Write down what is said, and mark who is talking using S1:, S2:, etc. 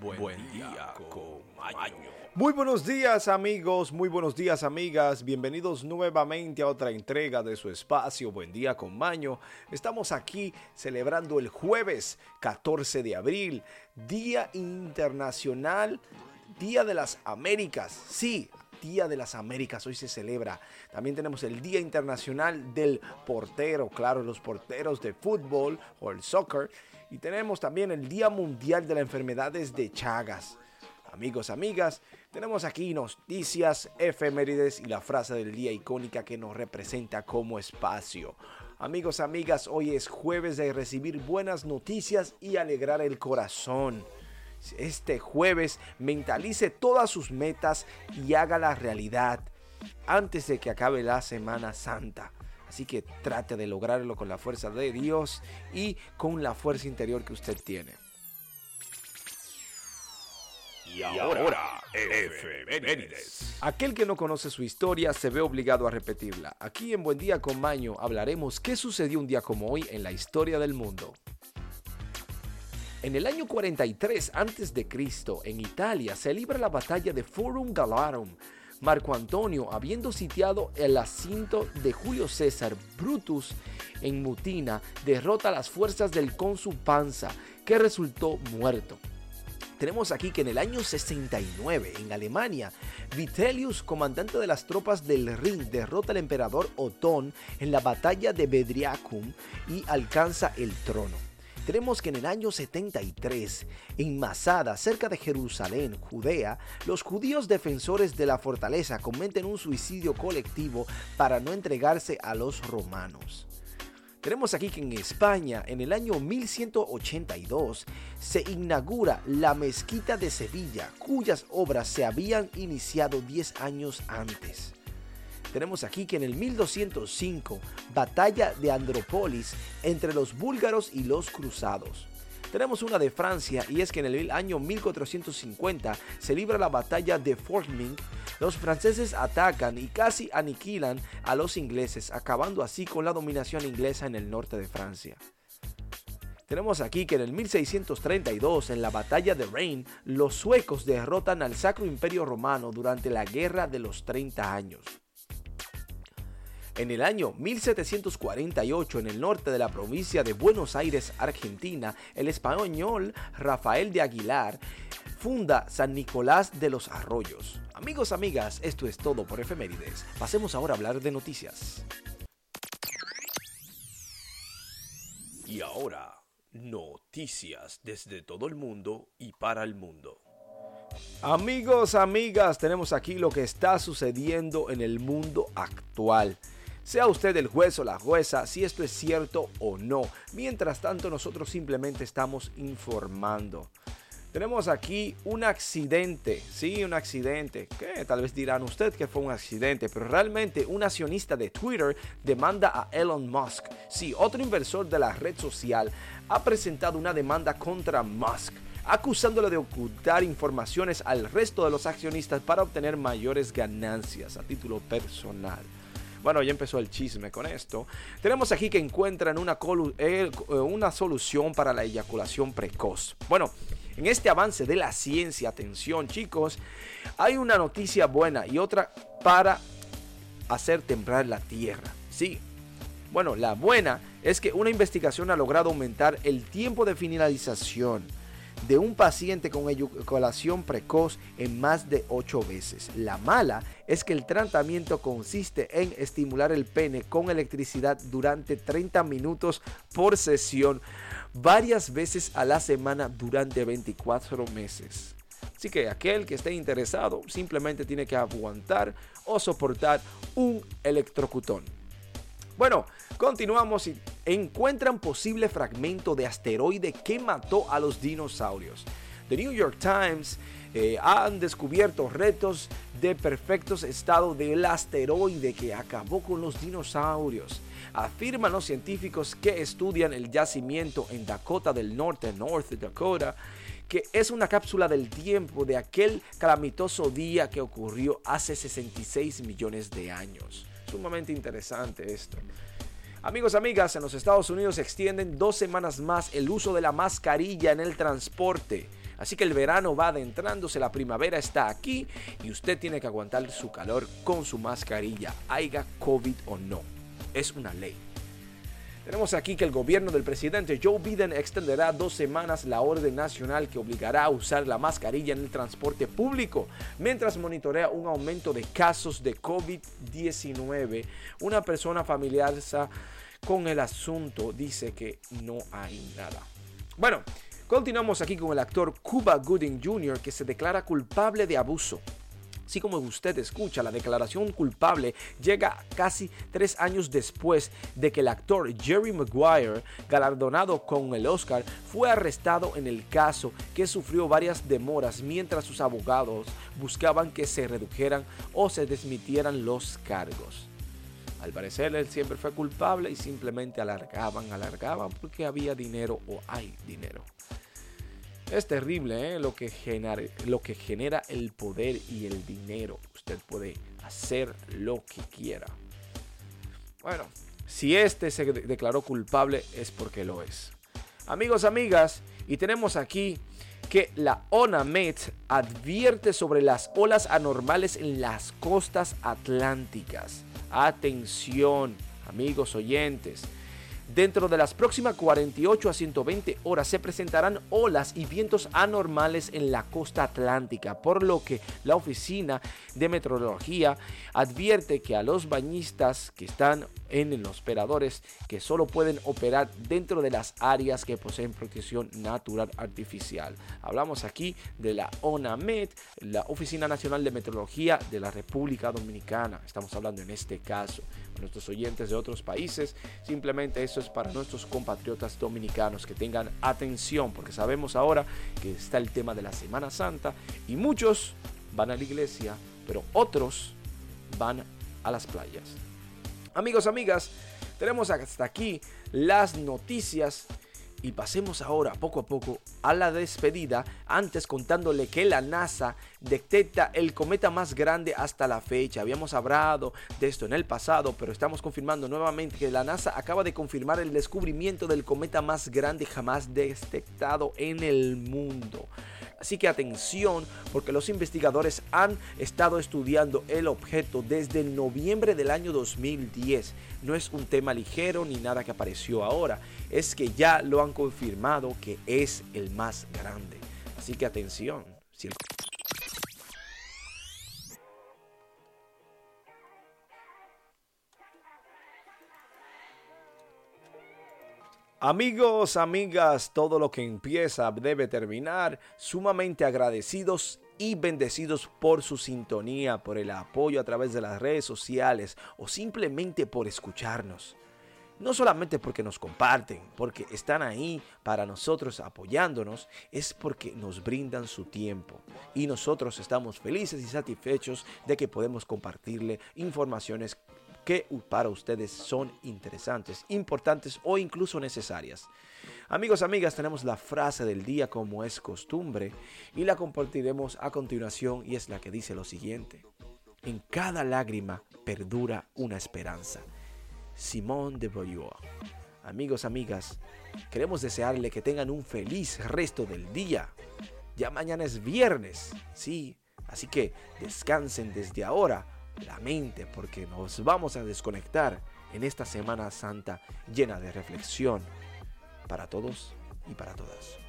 S1: Buen, día Maño.
S2: Muy buenos días amigos, muy buenos días amigas, bienvenidos nuevamente a otra entrega de su espacio Buen día con Maño. Estamos aquí celebrando el jueves 14 de abril, Día Internacional, Día de las Américas. Sí, Día de las Américas, hoy se celebra. También tenemos el Día Internacional del Portero, claro, los porteros de fútbol o el soccer. Y tenemos también el Día Mundial de las Enfermedades de Chagas. Amigos, amigas, tenemos aquí noticias, efemérides y la frase del día icónica que nos representa como espacio. Amigos, amigas, hoy es jueves de recibir buenas noticias y alegrar el corazón. Este jueves mentalice todas sus metas y haga la realidad antes de que acabe la Semana Santa. Así que trate de lograrlo con la fuerza de Dios y con la fuerza interior que usted tiene.
S1: Y ahora, efemérides.
S2: Aquel que no conoce su historia se ve obligado a repetirla. Aquí en Buen Día con Maño hablaremos qué sucedió un día como hoy en la historia del mundo. En el año 43 a.C., en Italia, se libra la batalla de Forum Galarum. Marco Antonio, habiendo sitiado el asinto de Julio César Brutus en Mutina, derrota a las fuerzas del cónsul Panza, que resultó muerto. Tenemos aquí que en el año 69, en Alemania, Vitellius, comandante de las tropas del Rin, derrota al emperador Otón en la batalla de Bedriacum y alcanza el trono. Tenemos que en el año 73, en Masada, cerca de Jerusalén, Judea, los judíos defensores de la fortaleza cometen un suicidio colectivo para no entregarse a los romanos. Tenemos aquí que en España, en el año 1182, se inaugura la mezquita de Sevilla, cuyas obras se habían iniciado 10 años antes. Tenemos aquí que en el 1205, batalla de Andrópolis entre los búlgaros y los cruzados. Tenemos una de Francia y es que en el año 1450 se libra la batalla de Forming. Los franceses atacan y casi aniquilan a los ingleses, acabando así con la dominación inglesa en el norte de Francia. Tenemos aquí que en el 1632, en la batalla de Rein, los suecos derrotan al Sacro Imperio Romano durante la Guerra de los 30 años. En el año 1748, en el norte de la provincia de Buenos Aires, Argentina, el español Rafael de Aguilar funda San Nicolás de los Arroyos. Amigos, amigas, esto es todo por efemérides. Pasemos ahora a hablar de noticias.
S1: Y ahora, noticias desde todo el mundo y para el mundo.
S2: Amigos, amigas, tenemos aquí lo que está sucediendo en el mundo actual. Sea usted el juez o la jueza si esto es cierto o no. Mientras tanto, nosotros simplemente estamos informando. Tenemos aquí un accidente, sí, un accidente, que tal vez dirán usted que fue un accidente, pero realmente un accionista de Twitter demanda a Elon Musk. Sí, otro inversor de la red social ha presentado una demanda contra Musk acusándolo de ocultar informaciones al resto de los accionistas para obtener mayores ganancias a título personal. Bueno, ya empezó el chisme con esto. Tenemos aquí que encuentran una, eh, una solución para la eyaculación precoz. Bueno, en este avance de la ciencia, atención chicos, hay una noticia buena y otra para hacer temblar la Tierra. Sí. Bueno, la buena es que una investigación ha logrado aumentar el tiempo de finalización de un paciente con eyaculación precoz en más de 8 veces. La mala es que el tratamiento consiste en estimular el pene con electricidad durante 30 minutos por sesión, varias veces a la semana durante 24 meses. Así que aquel que esté interesado simplemente tiene que aguantar o soportar un electrocutón. Bueno, continuamos y encuentran posible fragmento de asteroide que mató a los dinosaurios. The New York Times eh, han descubierto retos de perfectos estado del asteroide que acabó con los dinosaurios. Afirman los científicos que estudian el yacimiento en Dakota del Norte, North Dakota, que es una cápsula del tiempo de aquel calamitoso día que ocurrió hace 66 millones de años. Sumamente interesante esto. Amigos, amigas, en los Estados Unidos se extienden dos semanas más el uso de la mascarilla en el transporte. Así que el verano va adentrándose, la primavera está aquí y usted tiene que aguantar su calor con su mascarilla, haya COVID o no. Es una ley. Tenemos aquí que el gobierno del presidente Joe Biden extenderá dos semanas la orden nacional que obligará a usar la mascarilla en el transporte público mientras monitorea un aumento de casos de COVID-19. Una persona familiar con el asunto dice que no hay nada. Bueno, continuamos aquí con el actor Cuba Gooding Jr. que se declara culpable de abuso. Así como usted escucha, la declaración culpable llega casi tres años después de que el actor Jerry Maguire, galardonado con el Oscar, fue arrestado en el caso que sufrió varias demoras mientras sus abogados buscaban que se redujeran o se desmitieran los cargos. Al parecer él siempre fue culpable y simplemente alargaban, alargaban porque había dinero o hay dinero. Es terrible ¿eh? lo, que genera, lo que genera el poder y el dinero. Usted puede hacer lo que quiera. Bueno, si este se declaró culpable es porque lo es. Amigos, amigas, y tenemos aquí que la ONAMET advierte sobre las olas anormales en las costas atlánticas. Atención, amigos oyentes. Dentro de las próximas 48 a 120 horas se presentarán olas y vientos anormales en la costa atlántica, por lo que la Oficina de Meteorología advierte que a los bañistas que están en los operadores que solo pueden operar dentro de las áreas que poseen protección natural artificial. Hablamos aquí de la ONAMET, la Oficina Nacional de Meteorología de la República Dominicana. Estamos hablando en este caso nuestros oyentes de otros países. Simplemente eso es para nuestros compatriotas dominicanos que tengan atención, porque sabemos ahora que está el tema de la Semana Santa y muchos van a la iglesia, pero otros van a las playas. Amigos, amigas, tenemos hasta aquí las noticias y pasemos ahora poco a poco a la despedida, antes contándole que la NASA detecta el cometa más grande hasta la fecha. Habíamos hablado de esto en el pasado, pero estamos confirmando nuevamente que la NASA acaba de confirmar el descubrimiento del cometa más grande jamás detectado en el mundo. Así que atención porque los investigadores han estado estudiando el objeto desde noviembre del año 2010. No es un tema ligero ni nada que apareció ahora, es que ya lo han confirmado que es el más grande. Así que atención. Amigos, amigas, todo lo que empieza debe terminar. Sumamente agradecidos y bendecidos por su sintonía, por el apoyo a través de las redes sociales o simplemente por escucharnos. No solamente porque nos comparten, porque están ahí para nosotros apoyándonos, es porque nos brindan su tiempo. Y nosotros estamos felices y satisfechos de que podemos compartirle informaciones que para ustedes son interesantes, importantes o incluso necesarias. Amigos, amigas, tenemos la frase del día como es costumbre y la compartiremos a continuación y es la que dice lo siguiente. En cada lágrima perdura una esperanza. Simón de Beauvoir. Amigos, amigas, queremos desearle que tengan un feliz resto del día. Ya mañana es viernes, sí, así que descansen desde ahora la mente porque nos vamos a desconectar en esta Semana Santa llena de reflexión para todos y para todas.